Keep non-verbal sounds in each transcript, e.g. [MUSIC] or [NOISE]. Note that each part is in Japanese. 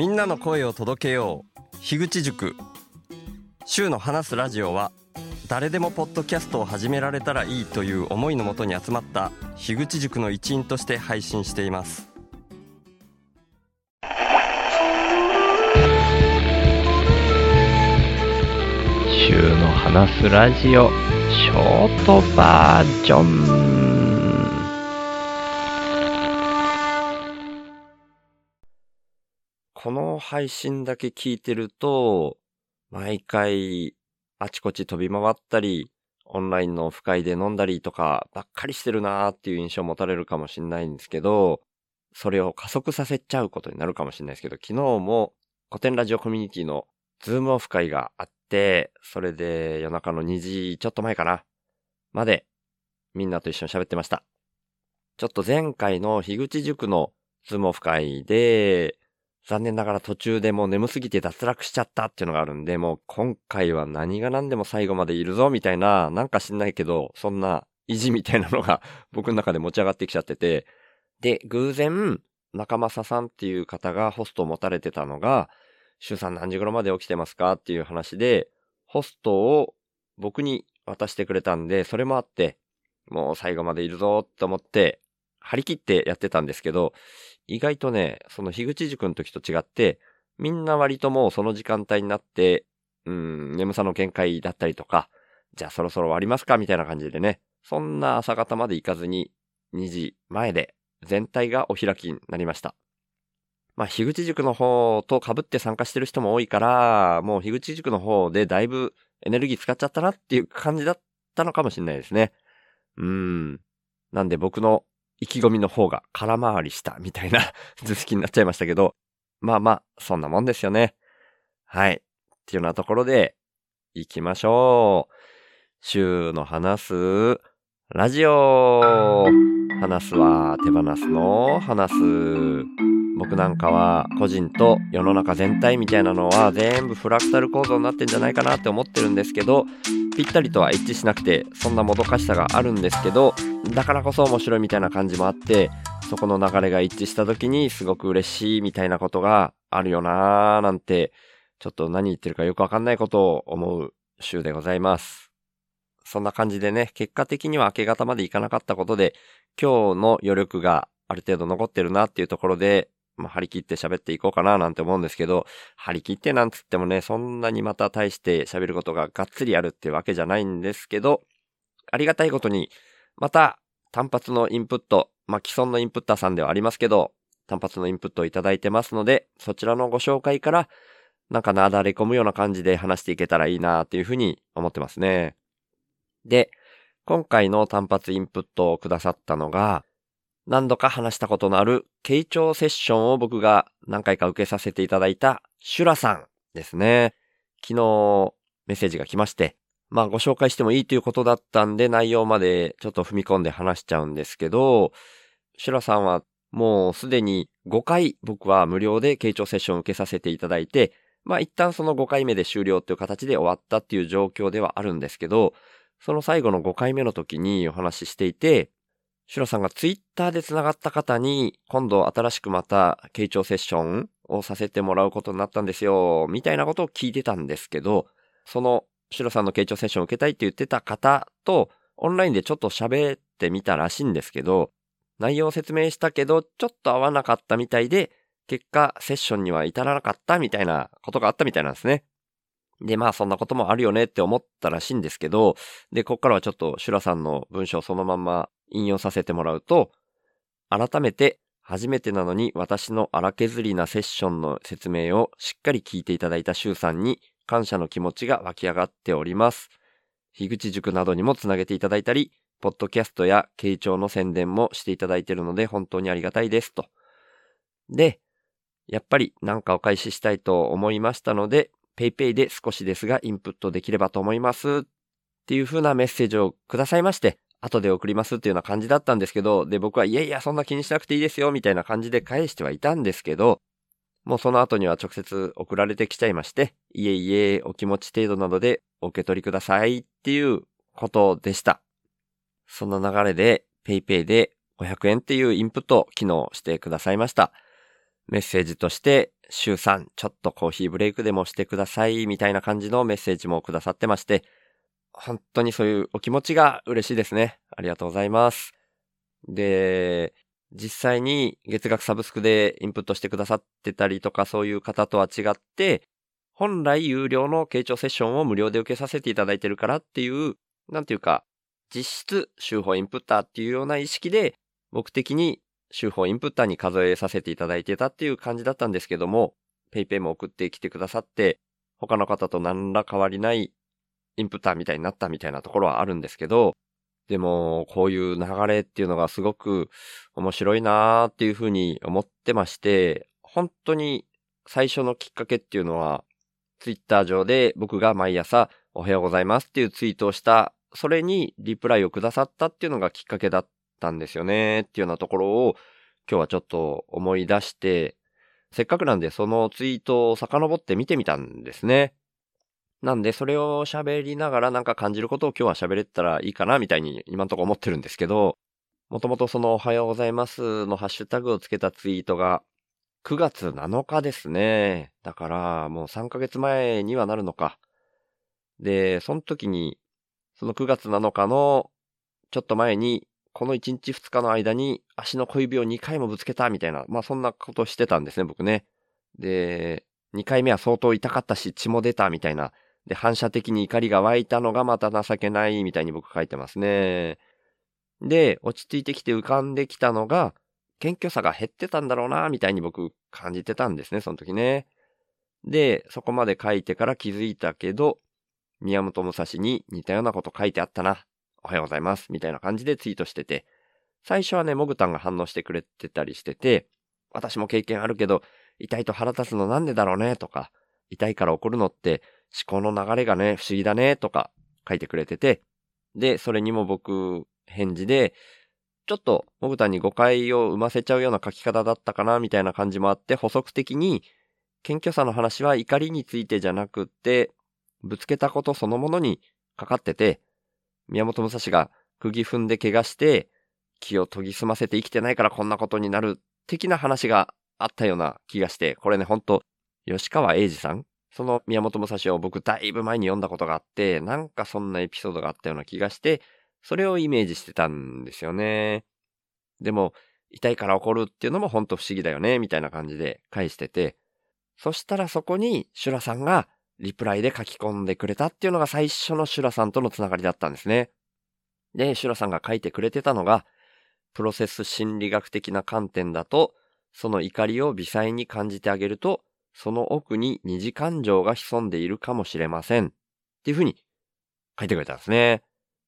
みんなの声を届けよう。樋口塾。週の話すラジオは誰でもポッドキャストを始められたらいいという思いのもとに集まった樋口塾の一員として配信しています。週の話すラジオショートバージョン。この配信だけ聞いてると毎回あちこち飛び回ったりオンラインのオフ会で飲んだりとかばっかりしてるなーっていう印象を持たれるかもしれないんですけどそれを加速させちゃうことになるかもしれないですけど昨日も古典ラジオコミュニティのズームオフ会があって、それで夜中の2時ちょっと前かな、までみんなと一緒に喋ってました。ちょっと前回の樋口塾のズームオフ会で、残念ながら途中でもう眠すぎて脱落しちゃったっていうのがあるんで、もう今回は何が何でも最後までいるぞみたいな、なんか知んないけど、そんな意地みたいなのが [LAUGHS] 僕の中で持ち上がってきちゃってて、で、偶然、中正さんっていう方がホストを持たれてたのが、週さん何時頃まで起きてますかっていう話で、ホストを僕に渡してくれたんで、それもあって、もう最後までいるぞって思って、張り切ってやってたんですけど、意外とね、その樋口塾の時と違って、みんな割ともうその時間帯になって、うん、眠さの限界だったりとか、じゃあそろそろ終わりますかみたいな感じでね、そんな朝方まで行かずに、2時前で全体がお開きになりました。まあ、樋口塾の方と被って参加してる人も多いから、もう樋口塾の方でだいぶエネルギー使っちゃったなっていう感じだったのかもしれないですね。うーん。なんで僕の意気込みの方が空回りしたみたいな [LAUGHS] 図式になっちゃいましたけど、まあまあ、そんなもんですよね。はい。っていうようなところで、行きましょう。週の話す、ラジオ話すは手放すの話す。僕なんかは個人と世の中全体みたいなのは全部フラクタル構造になってんじゃないかなって思ってるんですけど、ぴったりとは一致しなくて、そんなもどかしさがあるんですけど、だからこそ面白いみたいな感じもあって、そこの流れが一致した時にすごく嬉しいみたいなことがあるよなーなんて、ちょっと何言ってるかよくわかんないことを思う週でございます。そんな感じでね、結果的には明け方までいかなかったことで、今日の余力がある程度残ってるなっていうところで、まあ、張り切って喋っていこうかななんて思うんですけど、張り切ってなんつってもね、そんなにまた大して喋ることががっつりあるってわけじゃないんですけど、ありがたいことに、また単発のインプット、まあ、既存のインプッターさんではありますけど、単発のインプットをいただいてますので、そちらのご紹介から、なんかなだれ込むような感じで話していけたらいいなっていうふうに思ってますね。で、今回の単発インプットをくださったのが、何度か話したことのある傾聴セッションを僕が何回か受けさせていただいたシュラさんですね。昨日メッセージが来まして、まあご紹介してもいいということだったんで内容までちょっと踏み込んで話しちゃうんですけど、シュラさんはもうすでに5回僕は無料で傾聴セッションを受けさせていただいて、まあ一旦その5回目で終了っていう形で終わったっていう状況ではあるんですけど、その最後の5回目の時にお話ししていて、シュラさんがツイッターで繋がった方に、今度新しくまた傾聴セッションをさせてもらうことになったんですよ、みたいなことを聞いてたんですけど、そのシュラさんの傾聴セッションを受けたいって言ってた方と、オンラインでちょっと喋ってみたらしいんですけど、内容を説明したけど、ちょっと合わなかったみたいで、結果セッションには至らなかったみたいなことがあったみたいなんですね。で、まあそんなこともあるよねって思ったらしいんですけど、で、こっからはちょっとシュラさんの文章をそのまま引用させてもらうと、改めて初めてなのに私の荒削りなセッションの説明をしっかり聞いていただいたシュウさんに感謝の気持ちが湧き上がっております。樋口塾などにもつなげていただいたり、ポッドキャストや傾聴の宣伝もしていただいているので本当にありがたいですと。で、やっぱり何かお返ししたいと思いましたので、PayPay で少しですがインプットできればと思いますっていう風なメッセージをくださいまして、後で送りますっていうような感じだったんですけど、で、僕はいやいや、そんな気にしなくていいですよみたいな感じで返してはいたんですけど、もうその後には直接送られてきちゃいまして、いえいえ、お気持ち程度などでお受け取りくださいっていうことでした。その流れで PayPay で500円っていうインプットを機能してくださいました。メッセージとして、週3、ちょっとコーヒーブレイクでもしてください、みたいな感じのメッセージもくださってまして、本当にそういうお気持ちが嬉しいですね。ありがとうございます。で、実際に月額サブスクでインプットしてくださってたりとかそういう方とは違って、本来有料の傾聴セッションを無料で受けさせていただいてるからっていう、なんていうか、実質、週報インプッターっていうような意識で、僕的に週報インプッターに数えさせていただいてたっていう感じだったんですけども、ペイペイも送ってきてくださって、他の方と何ら変わりないインプッターみたいになったみたいなところはあるんですけど、でも、こういう流れっていうのがすごく面白いなーっていうふうに思ってまして、本当に最初のきっかけっていうのは、ツイッター上で僕が毎朝おはようございますっていうツイートをした、それにリプライをくださったっていうのがきっかけだったんですよねっていうようなところを今日はちょっと思い出して、せっかくなんでそのツイートを遡って見てみたんですね。なんでそれを喋りながらなんか感じることを今日は喋れたらいいかなみたいに今のとこ思ってるんですけど、もともとそのおはようございますのハッシュタグをつけたツイートが9月7日ですね。だからもう3ヶ月前にはなるのか。で、その時に、その9月7日のちょっと前に、この1日2日の間に足の小指を2回もぶつけたみたいな、まあそんなことしてたんですね、僕ね。で、2回目は相当痛かったし血も出たみたいな。で、反射的に怒りが湧いたのがまた情けないみたいに僕書いてますね。で、落ち着いてきて浮かんできたのが、謙虚さが減ってたんだろうな、みたいに僕感じてたんですね、その時ね。で、そこまで書いてから気づいたけど、宮本武蔵に似たようなこと書いてあったな。おはようございます。みたいな感じでツイートしてて。最初はね、モグタンが反応してくれてたりしてて、私も経験あるけど、痛いと腹立つのなんでだろうね、とか、痛いから怒るのって思考の流れがね、不思議だね、とか書いてくれてて、で、それにも僕、返事で、ちょっと、モグタンに誤解を生ませちゃうような書き方だったかな、みたいな感じもあって、補足的に、謙虚さの話は怒りについてじゃなくって、ぶつけたことそのものにかかってて、宮本武蔵が釘踏んで怪我して、気を研ぎ澄ませて生きてないからこんなことになる、的な話があったような気がして、これね、ほんと、吉川英治さんその宮本武蔵を僕だいぶ前に読んだことがあって、なんかそんなエピソードがあったような気がして、それをイメージしてたんですよね。でも、痛いから怒るっていうのもほんと不思議だよね、みたいな感じで返してて、そしたらそこにシュラさんがリプライで書き込んでくれたっていうのが最初のシュラさんとのつながりだったんですね。で、シュラさんが書いてくれてたのが、プロセス心理学的な観点だと、その怒りを微細に感じてあげると、その奥に二次感情が潜んでいるかもしれません。っていうふうに書いてくれたんですね。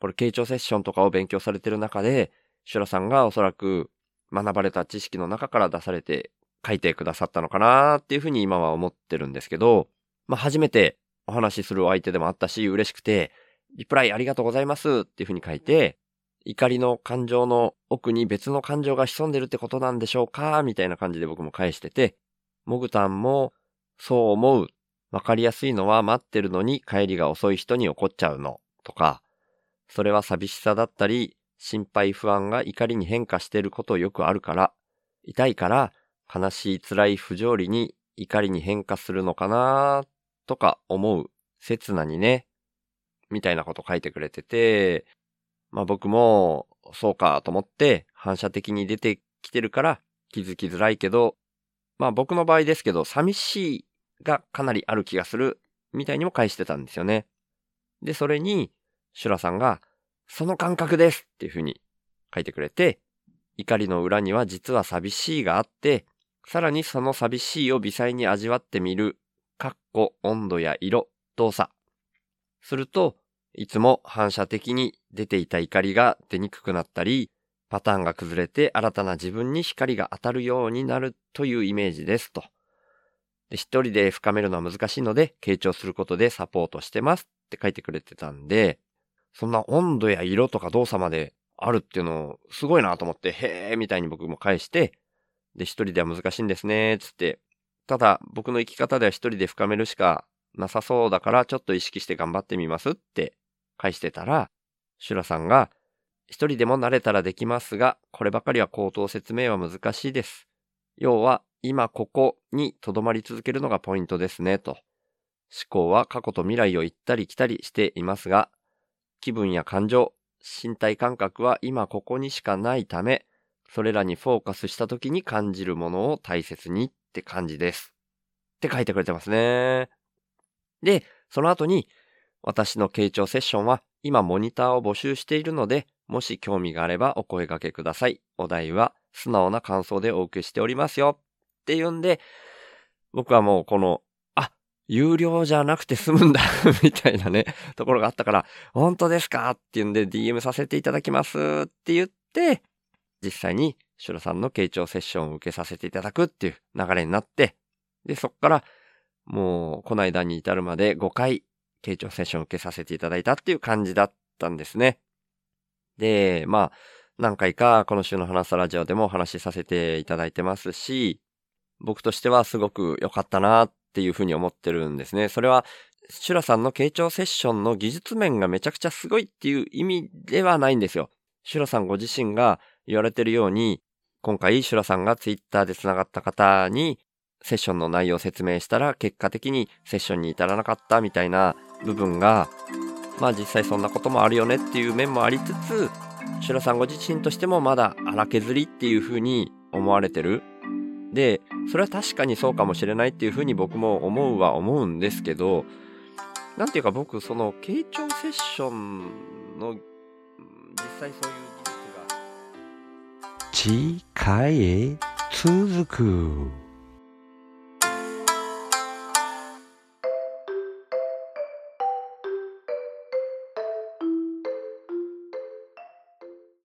これ、傾聴セッションとかを勉強されてる中で、シュラさんがおそらく学ばれた知識の中から出されて書いてくださったのかなっていうふうに今は思ってるんですけど、まあ、初めてお話しするお相手でもあったし、嬉しくて、リプライありがとうございますっていうふうに書いて、怒りの感情の奥に別の感情が潜んでるってことなんでしょうかみたいな感じで僕も返してて、モグタンもそう思う。わかりやすいのは待ってるのに帰りが遅い人に怒っちゃうのとか、それは寂しさだったり、心配不安が怒りに変化してることよくあるから、痛いから悲しい辛い不条理に怒りに変化するのかなとか思う。刹那にね。みたいなこと書いてくれてて、まあ僕もそうかと思って反射的に出てきてるから気づきづらいけど、まあ僕の場合ですけど寂しいがかなりある気がするみたいにも返してたんですよね。で、それにシュラさんがその感覚ですっていうふうに書いてくれて、怒りの裏には実は寂しいがあって、さらにその寂しいを微細に味わってみる、かっこ温度や色、動作。すると、いつも反射的に出ていた怒りが出にくくなったり、パターンが崩れて新たな自分に光が当たるようになるというイメージですと。で、一人で深めるのは難しいので、傾聴することでサポートしてますって書いてくれてたんで、そんな温度や色とか動作まであるっていうのすごいなと思って、へーみたいに僕も返して、で、一人では難しいんですね、つって。ただ、僕の生き方では一人で深めるしかなさそうだから、ちょっと意識して頑張ってみますって返してたら、シュラさんが、一人でも慣れたらできますが、こればかりは口頭説明は難しいです。要は、今ここに留まり続けるのがポイントですね、と。思考は過去と未来を行ったり来たりしていますが、気分や感情、身体感覚は今ここにしかないため、それらにフォーカスした時に感じるものを大切にって感じです。って書いてくれてますね。で、その後に、私の傾聴セッションは今モニターを募集しているので、もし興味があればお声掛けください。お題は素直な感想でお受けしておりますよ。っていうんで、僕はもうこの、あ、有料じゃなくて済むんだ [LAUGHS] みたいなね、ところがあったから、本当ですか？っていうんで DM させていただきますって言って、実際にシュラさんの傾聴セッションを受けさせていただくっていう流れになって、で、そっから、もう、この間に至るまで5回、傾聴セッションを受けさせていただいたっていう感じだったんですね。で、まあ、何回かこの週の話すラジオでもお話しさせていただいてますし、僕としてはすごく良かったなっていうふうに思ってるんですね。それは、シュラさんの傾聴セッションの技術面がめちゃくちゃすごいっていう意味ではないんですよ。シュラさんご自身が言われてるように、今回シュラさんがツイッターで繋がった方にセッションの内容を説明したら結果的にセッションに至らなかったみたいな部分が、まあ実際そんなこともあるよねっていう面もありつつ、シュラさんご自身としてもまだ荒削りっていう風に思われてる。で、それは確かにそうかもしれないっていう風に僕も思うは思うんですけど、なんていうか僕、その、傾聴セッションの、実際そういう技術が。次回へ続く。